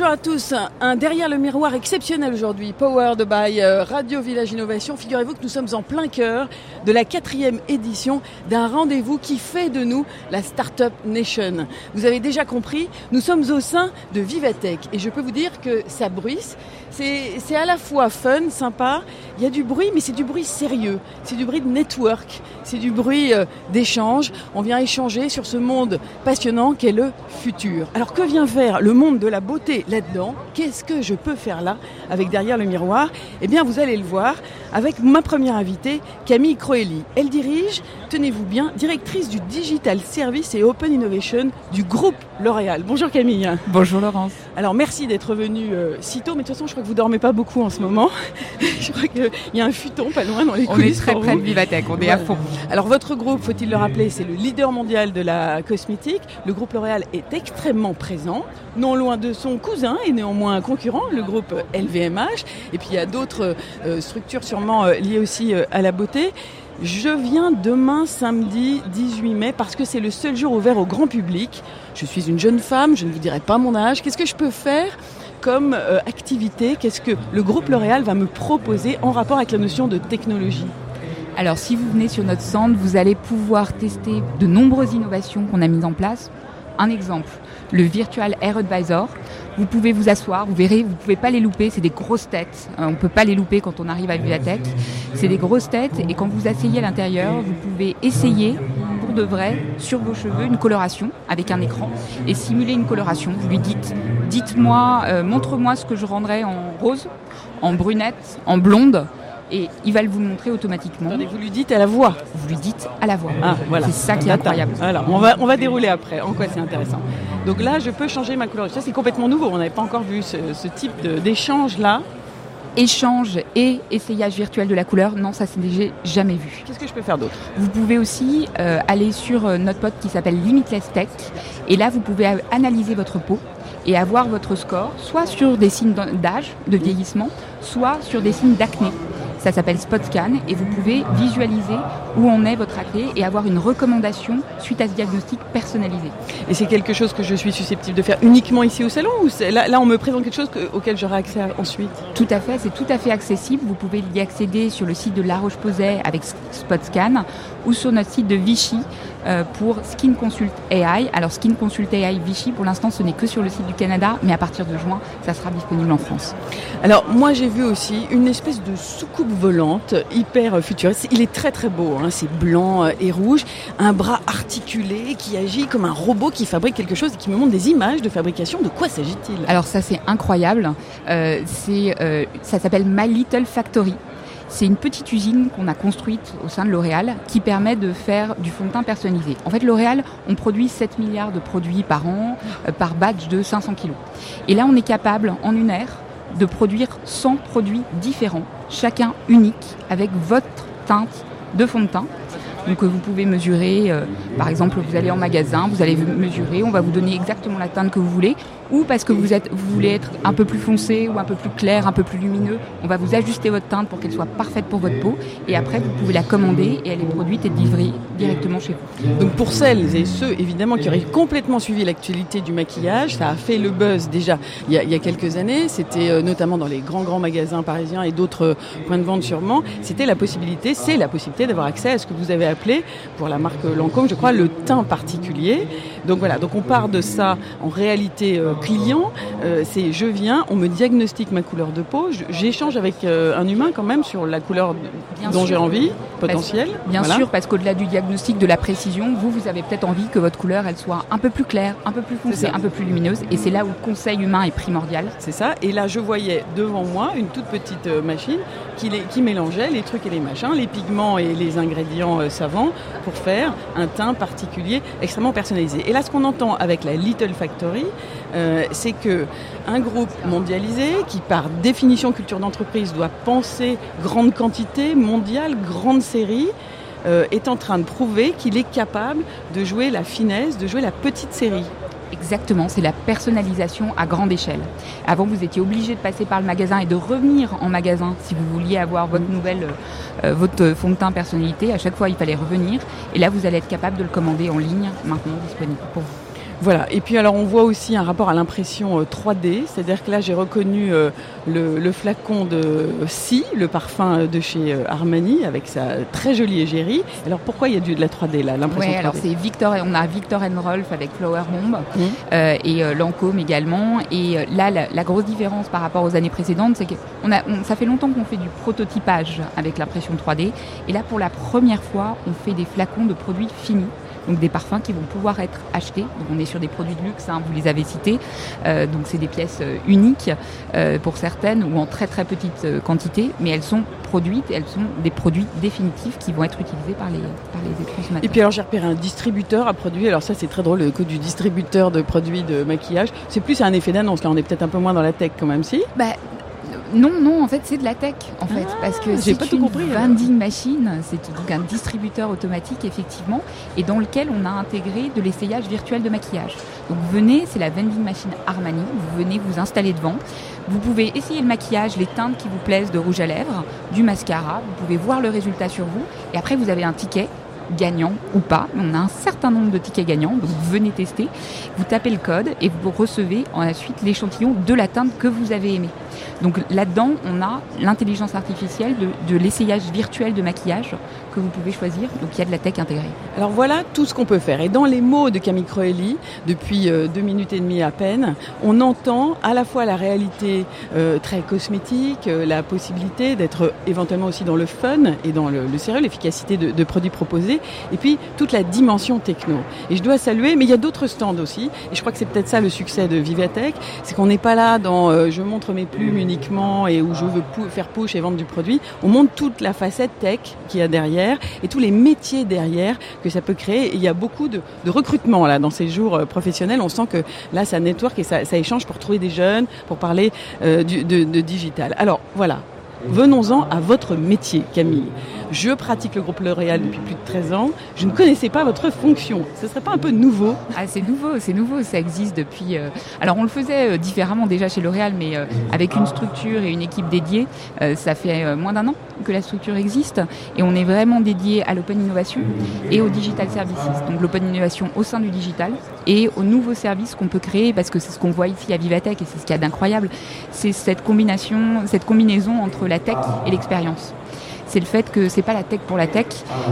Bonjour à tous, un derrière le miroir exceptionnel aujourd'hui, powered by euh, Radio Village Innovation. Figurez-vous que nous sommes en plein cœur de la quatrième édition d'un rendez-vous qui fait de nous la Startup Nation. Vous avez déjà compris, nous sommes au sein de Vivatech et je peux vous dire que ça bruisse. C'est à la fois fun, sympa, il y a du bruit, mais c'est du bruit sérieux. C'est du bruit de network, c'est du bruit euh, d'échange. On vient échanger sur ce monde passionnant qu'est le futur. Alors que vient faire le monde de la beauté là-dedans? Qu'est-ce que je peux faire là avec derrière le miroir? Eh bien, vous allez le voir avec ma première invitée, Camille Croelli. Elle dirige, tenez-vous bien, directrice du Digital Service et Open Innovation du groupe L'Oréal. Bonjour Camille. Bonjour Laurence. Alors merci d'être venue euh, si tôt, mais de toute façon je crois que vous dormez pas beaucoup en ce moment. je crois qu'il y a un futon pas loin dans les coulisses. On est très près de Vivatech, on est à fond. Alors votre groupe, faut-il le rappeler, c'est le leader mondial de la cosmétique. Le groupe L'Oréal est extrêmement présent, non loin de son cousin et néanmoins un concurrent, le groupe LVMH. Et puis il y a d'autres euh, structures sûrement euh, liées aussi à la beauté. Je viens demain samedi 18 mai parce que c'est le seul jour ouvert au grand public. Je suis une jeune femme, je ne vous dirai pas mon âge. Qu'est-ce que je peux faire? Comme euh, activité Qu'est-ce que le groupe L'Oréal va me proposer en rapport avec la notion de technologie? Alors si vous venez sur notre centre, vous allez pouvoir tester de nombreuses innovations qu'on a mises en place. Un exemple, le Virtual Air Advisor. Vous pouvez vous asseoir, vous verrez, vous ne pouvez pas les louper, c'est des grosses têtes. Euh, on ne peut pas les louper quand on arrive à tête. C'est des grosses têtes et quand vous asseyez à l'intérieur, vous pouvez essayer pour de vrai sur vos cheveux une coloration avec un écran et simuler une coloration. Vous lui dites, dites-moi, euh, montre-moi ce que je rendrais en rose, en brunette, en blonde et il va vous le montrer automatiquement. vous lui dites à la voix. Vous lui dites à la voix. Ah, voilà. C'est ça qui est incroyable. Alors, on va, on va dérouler après. En quoi c'est intéressant? Donc là, je peux changer ma couleur. Ça, c'est complètement nouveau. On n'avait pas encore vu ce, type d'échange là. Échange et essayage virtuel de la couleur, non, ça c'est déjà jamais vu. Qu'est-ce que je peux faire d'autre? Vous pouvez aussi euh, aller sur euh, notre pote qui s'appelle Limitless Tech, et là vous pouvez analyser votre peau et avoir votre score, soit sur des signes d'âge, de vieillissement, soit sur des signes d'acné. Ça s'appelle SpotScan et vous pouvez visualiser où en est votre acné et avoir une recommandation suite à ce diagnostic personnalisé. Et c'est quelque chose que je suis susceptible de faire uniquement ici au salon ou là, là on me présente quelque chose auquel j'aurai accès ensuite? Tout à fait, c'est tout à fait accessible. Vous pouvez y accéder sur le site de La Roche-Posay avec SpotScan ou sur notre site de Vichy pour Skin Consult AI. Alors Skin Consult AI Vichy, pour l'instant, ce n'est que sur le site du Canada, mais à partir de juin, ça sera disponible en France. Alors moi, j'ai vu aussi une espèce de soucoupe volante hyper futuriste. Il est très très beau, hein. c'est blanc euh, et rouge, un bras articulé qui agit comme un robot qui fabrique quelque chose et qui me montre des images de fabrication. De quoi s'agit-il? Alors ça, c'est incroyable. Euh, c'est, ça s'appelle My Little Factory. C'est une petite usine qu'on a construite au sein de L'Oréal qui permet de faire du fond de teint personnalisé. En fait, L'Oréal, on produit 7 milliards de produits par an, euh, par batch de 500 kilos. Et là, on est capable, en une heure, de produire 100 produits différents, chacun unique, avec votre teinte de fond de teint donc vous pouvez mesurer, euh, par exemple, vous allez en magasin, vous allez mesurer, on va vous donner exactement la teinte que vous voulez, ou parce que vous, êtes, vous voulez être un peu plus foncé ou un peu plus clair, un peu plus lumineux, on va vous ajuster votre teinte pour qu'elle soit parfaite pour votre peau, et après vous pouvez la commander et elle est produite et livrée directement chez vous. Donc pour celles et ceux évidemment qui auraient complètement suivi l'actualité du maquillage, ça a fait le buzz déjà il y a, il y a quelques années, c'était euh, notamment dans les grands grands magasins parisiens et d'autres euh, points de vente sûrement, c'était la possibilité, c'est la possibilité d'avoir accès à ce que vous avez appelé pour la marque Lancôme, je crois, le teint particulier. Donc voilà, donc on part de ça en réalité euh, client. Euh, c'est je viens, on me diagnostique ma couleur de peau, j'échange avec euh, un humain quand même sur la couleur dont j'ai envie, potentielle. bien sûr, parce qu'au-delà du diagnostic, de la précision, vous, vous avez peut-être envie que votre couleur, elle soit un peu plus claire, un peu plus foncée, un peu plus lumineuse. Et c'est là où le conseil humain est primordial. C'est ça. Et là, je voyais devant moi une toute petite machine qui, qui mélangeait les trucs et les machins, les pigments et les ingrédients savants pour faire un teint particulier extrêmement personnalisé. Et là, ce qu'on entend avec la Little Factory, euh, c'est que un groupe mondialisé qui, par définition culture d'entreprise, doit penser grande quantité, mondiale, grande série, euh, est en train de prouver qu'il est capable de jouer la finesse, de jouer la petite série. Exactement, c'est la personnalisation à grande échelle. Avant, vous étiez obligé de passer par le magasin et de revenir en magasin si vous vouliez avoir votre nouvelle, euh, votre fond de teint personnalité. À chaque fois, il fallait revenir. Et là, vous allez être capable de le commander en ligne, maintenant disponible pour vous. Voilà, et puis alors on voit aussi un rapport à l'impression 3D, euh, c'est-à-dire que là j'ai reconnu euh, le, flacon de Si, le parfum de chez euh, Armani, avec sa très jolie égérie. Alors pourquoi il y a du, de la 3D là, l'impression Oui, alors c'est Victor, on a Victor Rolf avec Flower Bomb mmh. et Lancôme également. Et là, la, grosse différence par rapport aux années précédentes, c'est que on a, ça fait longtemps qu'on fait du prototypage avec l'impression 3D, et là pour la première fois, on fait des flacons de produits finis donc des parfums qui vont pouvoir être achetés. Donc on est sur des produits de luxe, hein, vous les avez cités. Euh, donc c'est des pièces euh, uniques euh, pour certaines ou en très très petite quantité, mais elles sont produites, elles sont des produits définitifs qui vont être utilisés par les, par les consommateurs. Et puis alors j'ai repéré un distributeur à produits, alors ça c'est très drôle le coup du distributeur de produits de maquillage. C'est plus un effet d'annonce car on est peut-être un peu moins dans la tech quand même si? Bah, non, non, en fait, c'est de la tech, en fait, ah, parce que c'est une compris, vending machine, c'est donc un distributeur automatique, effectivement, et dans lequel on a intégré de l'essayage virtuel de maquillage. Donc, vous venez, c'est la vending machine Armani, vous venez vous installer devant, vous pouvez essayer le maquillage, les teintes qui vous plaisent de rouge à lèvres, du mascara, vous pouvez voir le résultat sur vous, et après, vous avez un ticket gagnant ou pas. On a un certain nombre de tickets gagnants, donc venez tester. Vous tapez le code et vous recevez ensuite l'échantillon de la teinte que vous avez aimée. Donc là-dedans, on a l'intelligence artificielle de, l'essayage virtuel de maquillage que vous pouvez choisir. Donc il y a de la tech intégrée. Alors voilà tout ce qu'on peut faire. Et dans les mots de Camille Croelli, depuis euh, deux minutes et demie à peine, on entend à la fois la réalité euh, très cosmétique, euh, la possibilité d'être éventuellement aussi dans le fun et dans le, sérieux, l'efficacité de, produits proposés, et puis toute la dimension techno. Et je dois saluer, mais il y a d'autres stands aussi, et je crois que c'est peut-être ça le succès de Vivatech, c'est qu'on n'est pas là dans je montre mes uniquement et où je veux faire push et vendre du produit. On montre toute la facette tech qu'il y a derrière et tous les métiers derrière que ça peut créer. il y a beaucoup de, recrutement là dans ces jours euh, professionnels. On sent que là, ça network et ça, échange pour trouver des jeunes, pour parler euh, de digital. Alors voilà, Venons-en à votre métier, Camille. Je pratique le groupe L'Oréal depuis plus de 13 ans. Je ne connaissais pas votre fonction. Ce serait pas un peu nouveau? Ah, c'est nouveau, c'est nouveau. Ça existe depuis. Euh, alors, on le faisait euh, différemment déjà chez L'Oréal, mais euh, avec une structure et une équipe dédiée. ça fait moins d'un an que la structure existe et on est vraiment dédié à l'open innovation et au digital services. Donc, l'open innovation au sein du digital et aux nouveaux services qu'on peut créer parce que c'est ce qu'on voit ici à Vivatech et c'est ce qu'il y a d'incroyable. C'est cette combination, cette combinaison entre la tech et l'expérience c'est le fait que c'est pas la tech pour la tech,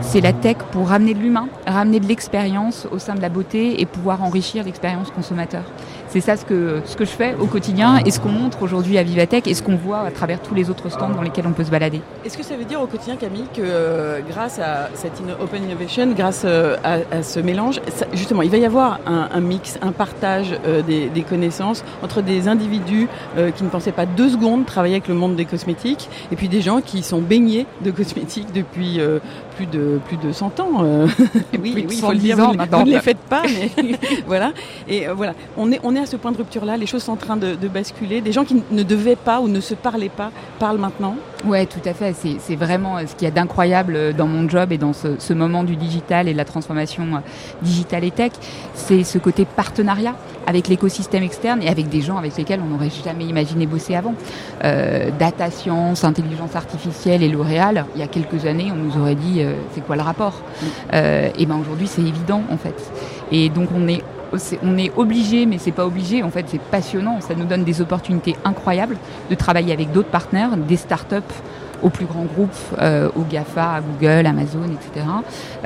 c'est la tech pour ramener de l'humain, ramener de l'expérience au sein de la beauté et pouvoir enrichir l'expérience consommateur. C'est ça ce que, ce que je fais au quotidien et ce qu'on montre aujourd'hui à Vivatech et ce qu'on voit à travers tous les autres stands dans lesquels on peut se balader. Est-ce que ça veut dire au quotidien, Camille, que euh, grâce à cette open innovation, grâce euh, à, ce mélange, justement, il va y avoir un, mix, un partage euh, des, connaissances entre des individus qui ne pensaient pas deux secondes travailler avec le monde des cosmétiques et puis des gens qui sont baignés de cosmétiques depuis plus de plus de 100 ans. oui, oui, il faut le dire. Vous, ne les faites pas, mais voilà. Et voilà, on est on est à ce point de rupture-là Les choses sont en train de, basculer. Des gens qui ne devaient pas ou ne se parlaient pas parlent maintenant Oui, tout à fait. C'est vraiment ce qu'il y a d'incroyable dans mon job et dans ce, moment du digital et de la transformation euh, digitale et tech. C'est ce côté partenariat avec l'écosystème externe et avec des gens avec lesquels on n'aurait jamais imaginé bosser avant. Euh, data science, intelligence artificielle et L'Oréal, il y a quelques années, on nous aurait dit euh, c'est quoi le rapport? Et ben aujourd'hui, c'est évident en fait. Et donc on est on est obligé, mais c'est pas obligé. En fait, c'est passionnant. Ça nous donne des opportunités incroyables de travailler avec d'autres partenaires, des startups aux plus grands groupes, euh, aux GAFA, à Google, Amazon, etc.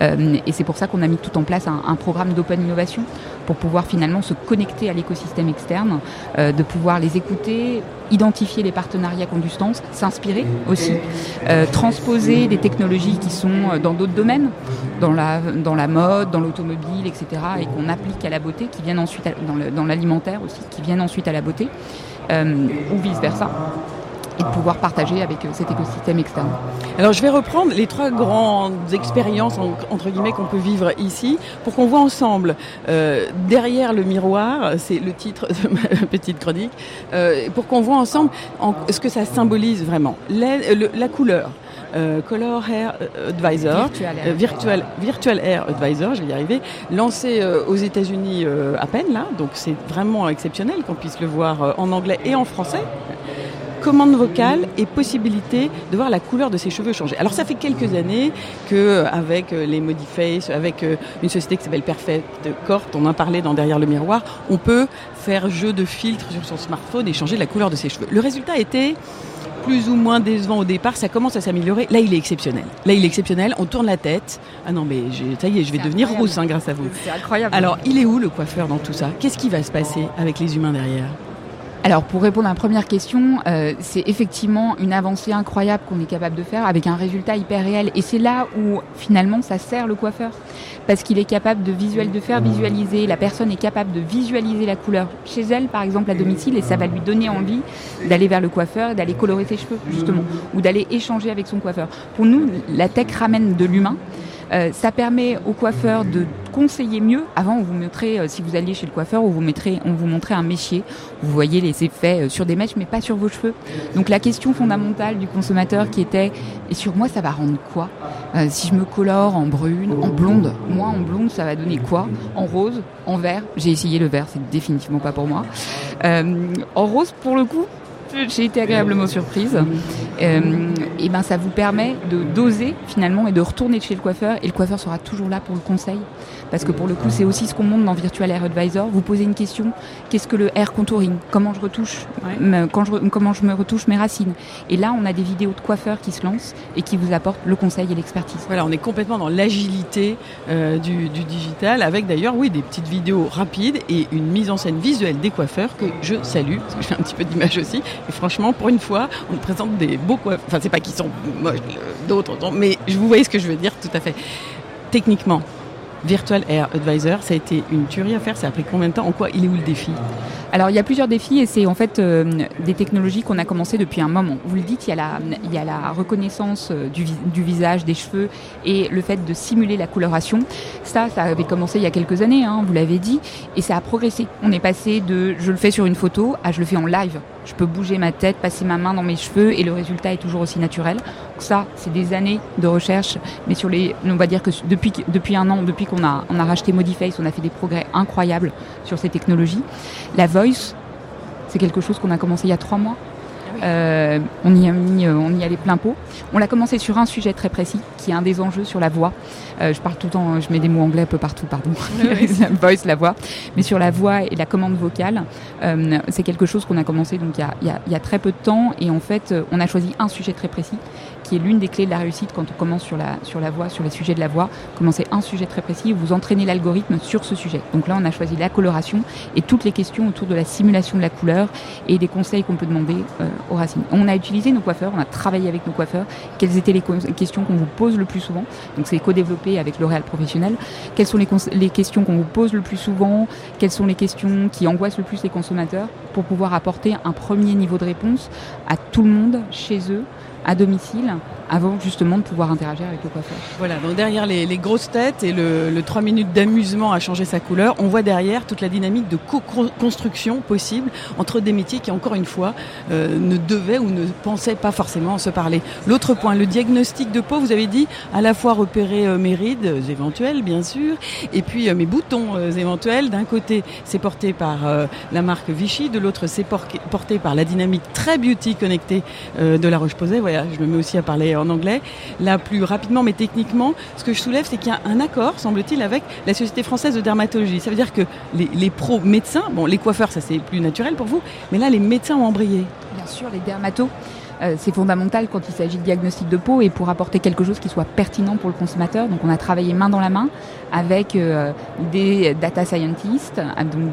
Euh, et c'est pour ça qu'on a mis tout en place un, programme d'open innovation pour pouvoir finalement se connecter à l'écosystème externe, euh, de pouvoir les écouter, identifier les partenariats sens, s'inspirer aussi, transposer des technologies qui sont dans d'autres domaines, dans la, dans la mode, dans l'automobile, etc., et qu'on applique à la beauté, qui viennent ensuite dans l'alimentaire aussi, qui viennent ensuite à la beauté, ou vice-versa et de pouvoir partager avec euh, cet écosystème externe. Alors je vais reprendre les trois grandes expériences entre guillemets qu'on peut vivre ici pour qu'on voit ensemble. Euh, derrière le miroir, c'est le titre de ma petite chronique, euh, pour qu'on voit ensemble en, ce que ça symbolise vraiment. La, la couleur, Color Hair Advisor, virtual, virtual, Hair Advisor, je vais y arriver, lancé aux États-Unis à peine là, donc c'est vraiment exceptionnel qu'on puisse le voir en anglais et en français commande vocale et possibilité de voir la couleur de ses cheveux changer. Alors ça fait quelques années que avec euh, les Modiface, avec euh, une société qui s'appelle Perfect Corp, on en parlait dans Derrière le miroir, on peut faire jeu de filtre sur son smartphone et changer la couleur de ses cheveux. Le résultat était plus ou moins décevant au départ, ça commence à s'améliorer. Là, il est exceptionnel. Là, il est exceptionnel. On tourne la tête. Ah non, mais ça y est, je vais devenir rousse hein, grâce à vous. C'est incroyable. Alors, il est où le coiffeur dans tout ça? Qu'est-ce qui va se passer avec les humains derrière? Alors pour répondre à la première question, euh, c'est effectivement une avancée incroyable qu'on est capable de faire avec un résultat hyper réel. Et c'est là où finalement ça sert le coiffeur. Parce qu'il est capable de, visuel, de faire visualiser, la personne est capable de visualiser la couleur chez elle, par exemple à domicile, et ça va lui donner envie d'aller vers le coiffeur et d'aller colorer ses cheveux, justement, ou d'aller échanger avec son coiffeur. Pour nous, la tech ramène de l'humain. Euh, ça permet au coiffeur de conseiller mieux. Avant, on vous montrait, euh, si vous alliez chez le coiffeur, on vous, on vous montrait un méchier. Vous voyez les effets euh, sur des mèches, mais pas sur vos cheveux. Donc la question fondamentale du consommateur qui était, et sur moi, ça va rendre quoi? Si je me colore en brune, en blonde, moi en blonde, ça va donner quoi? En rose, en vert. J'ai essayé le vert, c'est définitivement pas pour moi. en rose, pour le coup, j'ai été agréablement surprise. Euh, et ben ça vous permet de doser finalement et de retourner chez le coiffeur. Et le coiffeur sera toujours là pour le conseil. Parce que pour le coup c'est aussi ce qu'on montre dans Virtual Hair Advisor. Vous posez une question, qu'est-ce que le hair contouring? Comment je retouche? Quand je, comment je me retouche mes racines? Et là on a des vidéos de coiffeurs qui se lancent et qui vous apportent le conseil et l'expertise. Voilà, on est complètement dans l'agilité euh, du, du digital avec d'ailleurs oui des petites vidéos rapides et une mise en scène visuelle des coiffeurs que je salue parce que je fais un petit peu d'image aussi franchement pour une fois on présente des beaux coiffeurs. Enfin c'est pas qu'ils sont moches d'autres mais vous voyez ce que je veux dire tout à fait. Techniquement, Virtual Air Advisor, ça a été une tuerie à faire. Ça a pris combien de temps? En quoi il est où le défi? Alors il y a plusieurs défis et c'est en fait euh, des technologies qu'on a commencé depuis un moment. Vous le dites, il y a la, reconnaissance euh, du, du, visage, des cheveux et le fait de simuler la coloration. Ça, ça avait commencé il y a quelques années, hein, vous l'avez dit, et ça a progressé. On est passé de je le fais sur une photo à je le fais en live je peux bouger ma tête, passer ma main dans mes cheveux et le résultat est toujours aussi naturel. ça, c'est des années de recherche, mais sur les, on va dire que depuis depuis un an, depuis qu'on a on a racheté Modiface, on a fait des progrès incroyables sur ces technologies. La voice, c'est quelque chose qu'on a commencé il y a trois mois. Euh, on y a mis, euh, on y allait plein pot. On l'a commencé sur un sujet très précis, qui est un des enjeux sur la voix. Euh, je parle tout le temps, je mets des mots anglais un peu partout, pardon. la voice, la voix. Mais sur la voix et la commande vocale, c'est quelque chose qu'on a commencé donc il y a, il, y a, il y a, très peu de temps. Et en fait, on a choisi un sujet très précis, qui est l'une des clés de la réussite quand on commence sur la, sur la sur les sujets de la voix. Commencez un sujet très précis, vous entraînez l'algorithme sur ce sujet. Donc là, on a choisi la coloration et toutes les questions autour de la simulation de la couleur et des conseils qu'on peut demander aux racines. On a utilisé nos coiffeurs, on a travaillé avec nos coiffeurs. Quelles étaient les questions qu'on vous pose le plus souvent? Donc c'est co-développé avec L'Oréal Professionnel. Quelles sont les questions qu'on vous pose le plus souvent? Quelles sont les questions qui angoissent le plus les consommateurs? Pour pouvoir apporter un premier niveau de réponse à tout le monde chez eux à domicile avant justement de pouvoir interagir avec le coiffeur. Voilà, donc derrière les, grosses têtes et le, le 3 minutes d'amusement à changer sa couleur, on voit derrière toute la dynamique de co-construction possible entre des métiers qui, encore une fois, euh, ne devaient ou ne pensaient pas forcément se parler. L'autre point, le diagnostic de peau, vous avez dit, à la fois repérer euh, mes rides euh, éventuelles, bien sûr, et puis mes boutons éventuels. D'un côté, c'est porté par la marque Vichy, de l'autre, c'est porté par la dynamique très beauty connectée de La Roche-Posay. Je me mets aussi à parler en anglais, là plus rapidement, mais techniquement, ce que je soulève, c'est qu'il y a un accord, semble-t-il, avec la Société française de dermatologie. Ça veut dire que les, les pros médecins, bon, les coiffeurs, ça c'est plus naturel pour vous, mais là, les médecins ont embrayé. Bien sûr, les dermatos. Euh, c'est fondamental quand il s'agit de diagnostic de peau et pour apporter quelque chose qui soit pertinent pour le consommateur. Donc on a travaillé main dans la main avec euh, des data scientists, euh, donc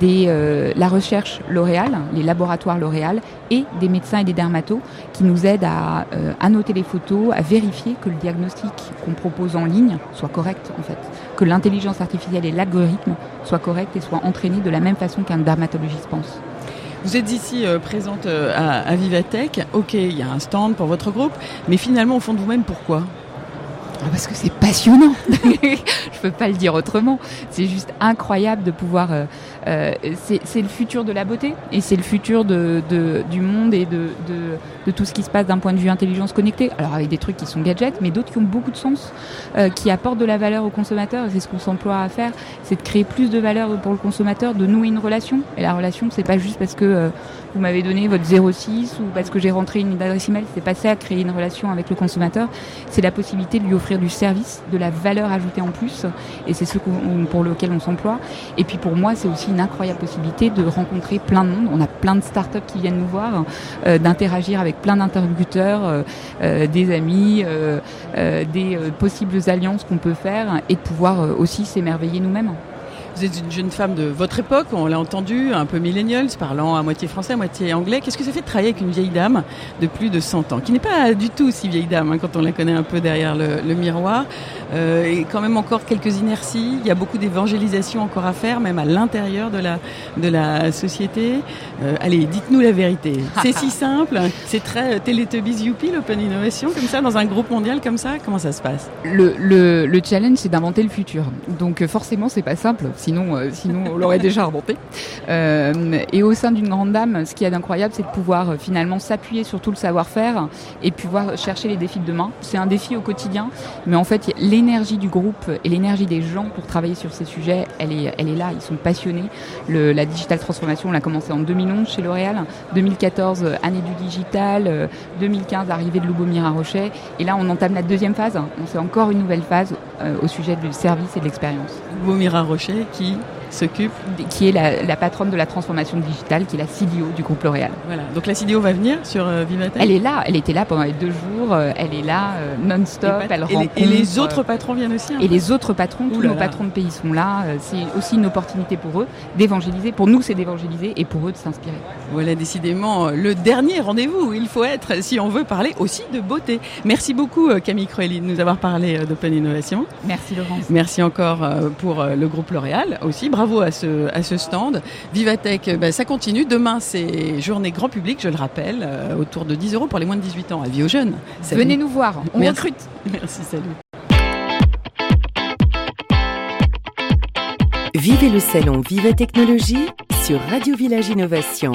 des, la recherche L'Oréal, les laboratoires L'Oréal et des médecins et des dermatos qui nous aident à annoter les photos, à vérifier que le diagnostic qu'on propose en ligne soit correct en fait, que l'intelligence artificielle et l'algorithme soient corrects et soient entraînés de la même façon qu'un dermatologiste pense. Vous êtes ici euh, présente euh, à, Vivatech. Ok, il y a un stand pour votre groupe, mais finalement, au fond de vous-même, pourquoi? Parce que c'est passionnant. Je peux pas le dire autrement. C'est juste incroyable de pouvoir. Euh, euh, c'est le futur de la beauté et c'est le futur de, de, du monde et de, de, de, tout ce qui se passe d'un point de vue intelligence connectée. Alors avec des trucs qui sont gadgets, mais d'autres qui ont beaucoup de sens, euh, qui apportent de la valeur au consommateur. C'est ce qu'on s'emploie à faire, c'est de créer plus de valeur pour le consommateur, de nouer une relation. Et la relation, c'est pas juste parce que euh, vous m'avez donné votre 06 ou parce que j'ai rentré une adresse email. C'est pas ça à créer une relation avec le consommateur. C'est la possibilité de lui offrir du service, de la valeur ajoutée en plus. Et c'est ce pour lequel on s'emploie. Et puis pour moi, c'est aussi une incroyable possibilité de rencontrer plein de monde. On a plein de startups qui viennent nous voir, euh, d'interagir avec plein d'interlocuteurs, euh, euh, des amis, des possibles alliances qu'on peut faire et de pouvoir aussi s'émerveiller nous-mêmes. Vous êtes une jeune femme de votre époque, on l'a entendu, un peu millennials, parlant à moitié français, à moitié anglais. Qu'est-ce que ça fait de travailler avec une vieille dame de plus de 100 ans, qui n'est pas du tout si vieille dame hein, quand on la connaît un peu derrière le, miroir, euh, et quand même encore quelques inerties. Il y a beaucoup d'évangélisation encore à faire, même à l'intérieur de la de la société. Euh, allez, dites-nous la vérité. C'est si simple, c'est très Teletubbies Youpi, l'Open Innovation, comme ça, dans un groupe mondial comme ça. Comment ça se passe? Le, le, le challenge, c'est d'inventer le futur. Donc forcément, c'est pas simple sinon, euh, sinon on l'aurait déjà remonté. Euh, et au sein d'une grande dame, ce qui est d'incroyable, c'est de pouvoir euh, finalement s'appuyer sur tout le savoir-faire et pouvoir chercher les défis de demain. C'est un défi au quotidien, mais en fait, l'énergie du groupe et l'énergie des gens pour travailler sur ces sujets, elle est, elle est là. Ils sont passionnés. La digital transformation, on l'a commencé en 2011 chez L'Oréal, 2014 année du digital, 2015 arrivée de Loubomir à Rochet, et là on entame la deuxième phase. On fait encore une nouvelle phase au sujet du service et de l'expérience. Loubomir à Rochet, qui s'occupe Qui est la, patronne de la transformation digitale, qui est la CDO du groupe L'Oréal. Voilà, donc la CDO va venir sur euh, Elle est là, elle était là pendant les deux jours, euh, elle est là euh, non-stop, elle et, et les autres patrons viennent aussi hein. Et les autres patrons, tous nos patrons de pays sont là, c'est aussi une opportunité pour eux d'évangéliser, pour nous c'est d'évangéliser et pour eux de s'inspirer. Voilà, décidément, le dernier rendez-vous où il faut être si on veut parler aussi de beauté. Merci beaucoup Camille Cruelli de nous avoir parlé d'Open Innovation. Merci Laurence. Merci encore pour le groupe L'Oréal aussi bravo à ce, à ce stand. Vivatech, ben, ça continue. Demain, c'est journée grand public, je le rappelle, euh, autour de 10 euros pour les moins de 18 ans. Avis aux jeunes. Venez nous voir, on recrute. Merci, salut. Vivez le salon Viva Technologie sur Radio Village Innovation.